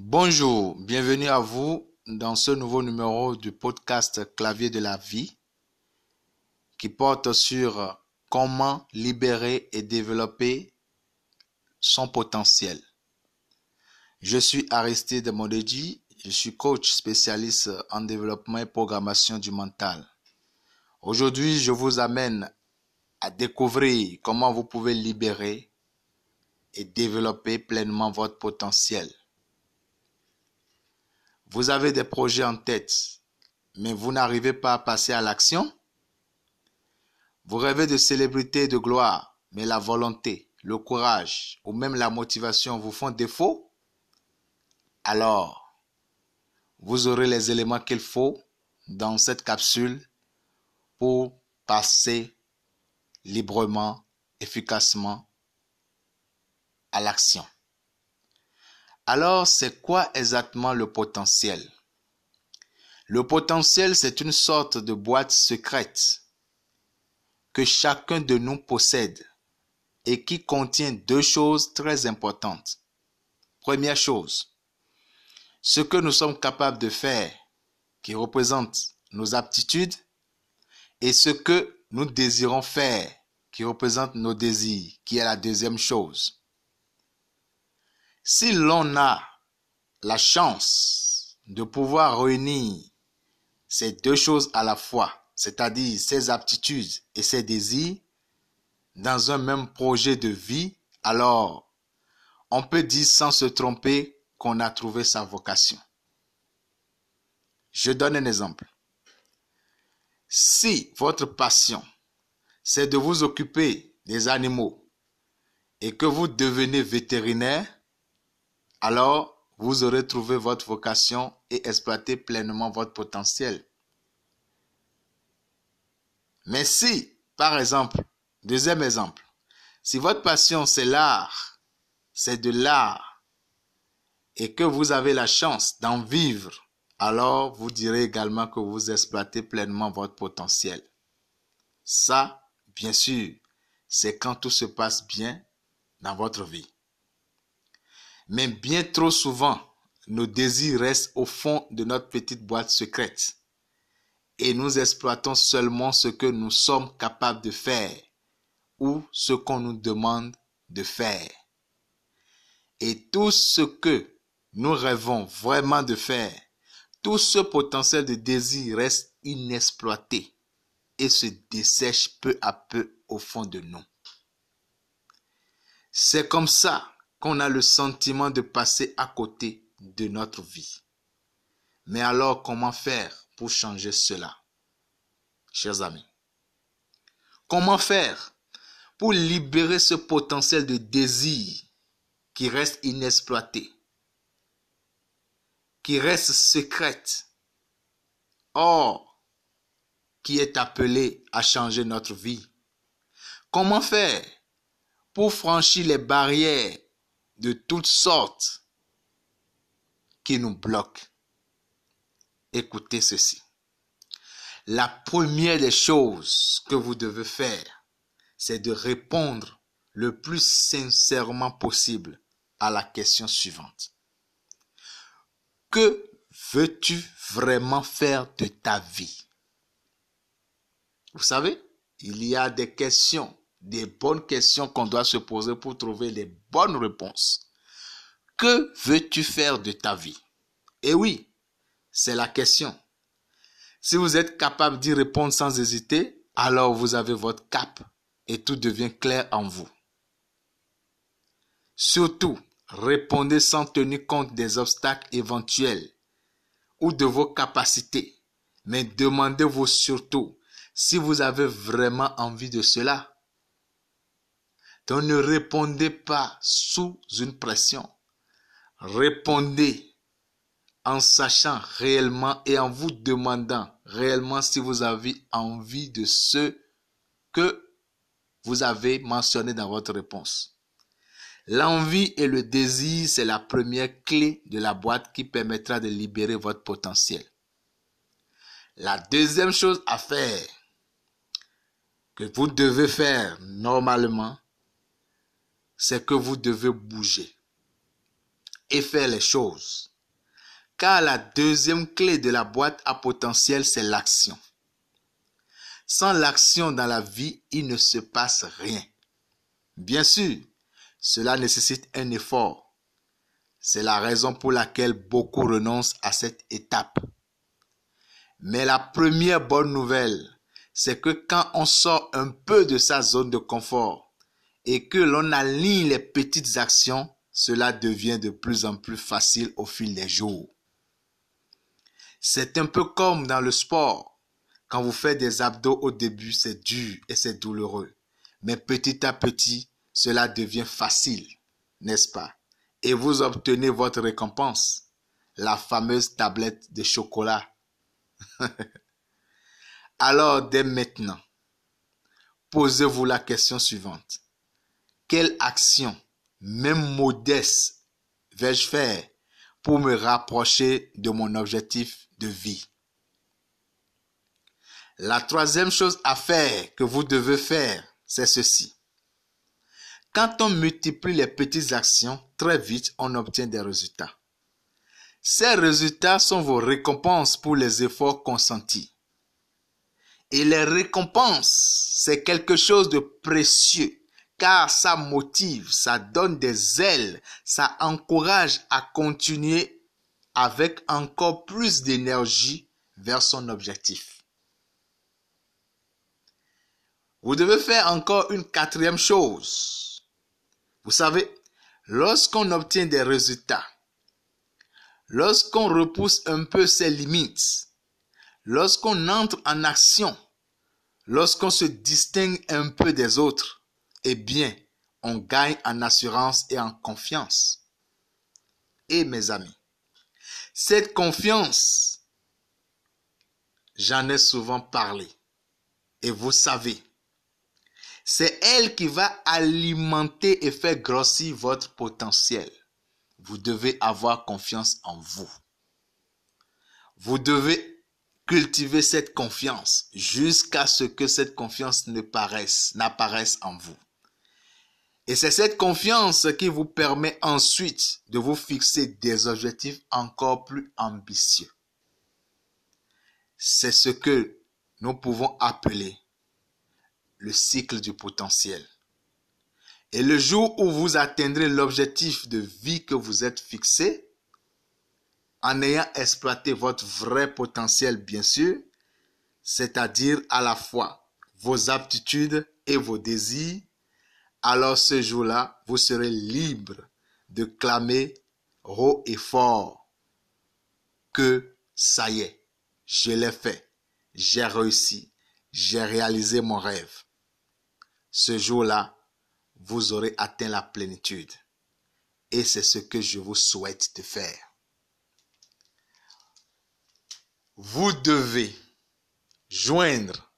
Bonjour, bienvenue à vous dans ce nouveau numéro du podcast Clavier de la vie qui porte sur comment libérer et développer son potentiel. Je suis Aristide Modeji, je suis coach spécialiste en développement et programmation du mental. Aujourd'hui, je vous amène à découvrir comment vous pouvez libérer et développer pleinement votre potentiel. Vous avez des projets en tête, mais vous n'arrivez pas à passer à l'action. Vous rêvez de célébrité et de gloire, mais la volonté, le courage ou même la motivation vous font défaut. Alors, vous aurez les éléments qu'il faut dans cette capsule pour passer librement, efficacement à l'action. Alors, c'est quoi exactement le potentiel? Le potentiel, c'est une sorte de boîte secrète que chacun de nous possède et qui contient deux choses très importantes. Première chose, ce que nous sommes capables de faire, qui représente nos aptitudes, et ce que nous désirons faire, qui représente nos désirs, qui est la deuxième chose. Si l'on a la chance de pouvoir réunir ces deux choses à la fois, c'est-à-dire ses aptitudes et ses désirs, dans un même projet de vie, alors on peut dire sans se tromper qu'on a trouvé sa vocation. Je donne un exemple. Si votre passion, c'est de vous occuper des animaux et que vous devenez vétérinaire, alors vous aurez trouvé votre vocation et exploité pleinement votre potentiel. Mais si, par exemple, deuxième exemple, si votre passion c'est l'art, c'est de l'art, et que vous avez la chance d'en vivre, alors vous direz également que vous exploitez pleinement votre potentiel. Ça, bien sûr, c'est quand tout se passe bien dans votre vie. Mais bien trop souvent, nos désirs restent au fond de notre petite boîte secrète. Et nous exploitons seulement ce que nous sommes capables de faire ou ce qu'on nous demande de faire. Et tout ce que nous rêvons vraiment de faire, tout ce potentiel de désir reste inexploité et se dessèche peu à peu au fond de nous. C'est comme ça qu'on a le sentiment de passer à côté de notre vie. Mais alors, comment faire pour changer cela, chers amis Comment faire pour libérer ce potentiel de désir qui reste inexploité, qui reste secrète, or qui est appelé à changer notre vie? Comment faire pour franchir les barrières de toutes sortes qui nous bloquent. Écoutez ceci. La première des choses que vous devez faire, c'est de répondre le plus sincèrement possible à la question suivante. Que veux-tu vraiment faire de ta vie? Vous savez, il y a des questions des bonnes questions qu'on doit se poser pour trouver les bonnes réponses. Que veux-tu faire de ta vie? Et oui, c'est la question. Si vous êtes capable d'y répondre sans hésiter, alors vous avez votre cap et tout devient clair en vous. Surtout, répondez sans tenir compte des obstacles éventuels ou de vos capacités, mais demandez-vous surtout si vous avez vraiment envie de cela. Donc ne répondez pas sous une pression. Répondez en sachant réellement et en vous demandant réellement si vous avez envie de ce que vous avez mentionné dans votre réponse. L'envie et le désir, c'est la première clé de la boîte qui permettra de libérer votre potentiel. La deuxième chose à faire, que vous devez faire normalement, c'est que vous devez bouger. et faire les choses. Car la deuxième clé de la boîte à potentiel, c'est l'action. Sans l'action dans la vie, il ne se passe rien. Bien sûr, cela nécessite un effort. C'est la raison pour laquelle beaucoup renoncent à cette étape. Mais la première bonne nouvelle, c'est que quand on sort un peu de sa zone de confort et que l'on aligne les petites actions, cela devient de plus en plus facile au fil des jours. C'est un peu comme dans le sport. Quand vous faites des abdos au début, c'est dur et c'est douloureux. Mais petit à petit, cela devient facile, n'est-ce pas? Et vous obtenez votre récompense, la fameuse tablette de chocolat. Alors, dès maintenant, posez-vous la question suivante. Quelle action, même modeste, vais-je faire pour me rapprocher de mon objectif de vie? La troisième chose à faire que vous devez faire, c'est ceci. Quand on multiplie les petites actions, très vite, on obtient des résultats. Ces résultats sont vos récompenses pour les efforts consentis. Et les récompenses, c'est quelque chose de précieux, car ça motive, ça donne des ailes, ça encourage à continuer avec encore plus d'énergie vers son objectif. Vous devez faire encore une quatrième chose. Vous savez, lorsqu'on obtient des résultats, lorsqu'on repousse un peu ses limites, lorsqu'on entre en action, lorsqu'on se distingue un peu des autres, eh bien, on gagne en assurance et en confiance. Et mes amis, cette confiance, j'en ai souvent parlé. Et vous savez, c'est elle qui va alimenter et faire grossir votre potentiel. Vous devez avoir confiance en vous. Vous devez cultiver cette confiance jusqu'à ce que cette confiance n'apparaisse en vous. Et c'est cette confiance qui vous permet ensuite de vous fixer des objectifs encore plus ambitieux. C'est ce que nous pouvons appeler le cycle du potentiel. Et le jour où vous atteindrez l'objectif de vie que vous êtes fixé, en ayant exploité votre vrai potentiel, bien sûr, c'est-à-dire à la fois vos aptitudes et vos désirs, alors ce jour-là, vous serez libre de clamer haut et fort que ça y est, je l'ai fait, j'ai réussi, j'ai réalisé mon rêve ce jour-là, vous aurez atteint la plénitude. Et c'est ce que je vous souhaite de faire. Vous devez joindre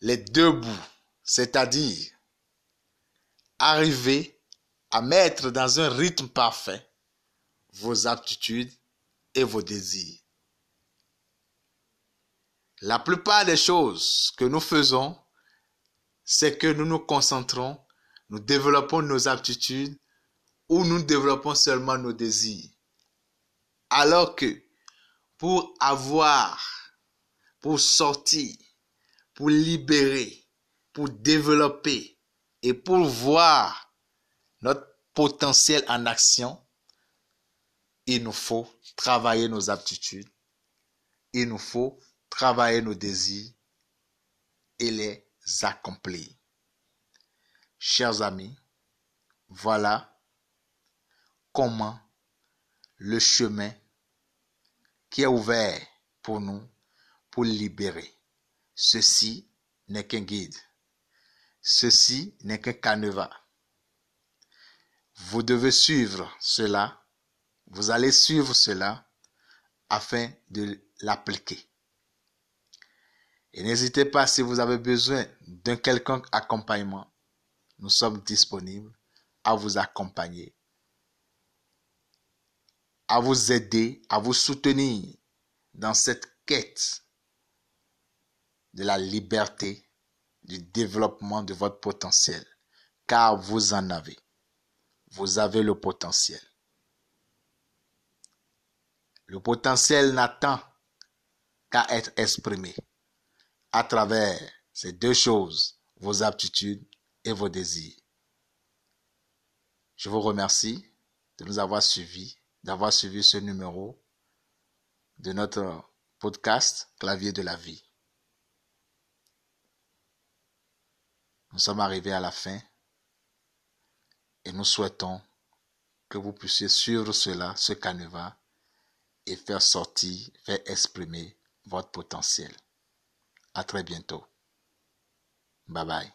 les deux bouts, c'est-à-dire arriver à mettre dans un rythme parfait vos aptitudes et vos désirs. La plupart des choses que nous faisons c'est que nous nous concentrons, nous développons nos aptitudes ou nous développons seulement nos désirs. Alors que pour avoir, pour sortir, pour libérer, pour développer et pour voir notre potentiel en action, il nous faut travailler nos aptitudes, il nous faut travailler nos désirs et les accomplis. Chers amis, voilà comment le chemin qui est ouvert pour nous pour libérer. Ceci n'est qu'un guide. Ceci n'est qu'un canevas. Vous devez suivre cela. Vous allez suivre cela afin de l'appliquer. Et n'hésitez pas si vous avez besoin d'un quelconque accompagnement. Nous sommes disponibles à vous accompagner, à vous aider, à vous soutenir dans cette quête de la liberté, du développement de votre potentiel, car vous en avez. Vous avez le potentiel. Le potentiel n'attend qu'à être exprimé à travers ces deux choses, vos aptitudes et vos désirs. Je vous remercie de nous avoir suivis, d'avoir suivi ce numéro de notre podcast Clavier de la vie. Nous sommes arrivés à la fin et nous souhaitons que vous puissiez suivre cela, ce canevas, et faire sortir, faire exprimer votre potentiel. À très bientôt. Bye bye.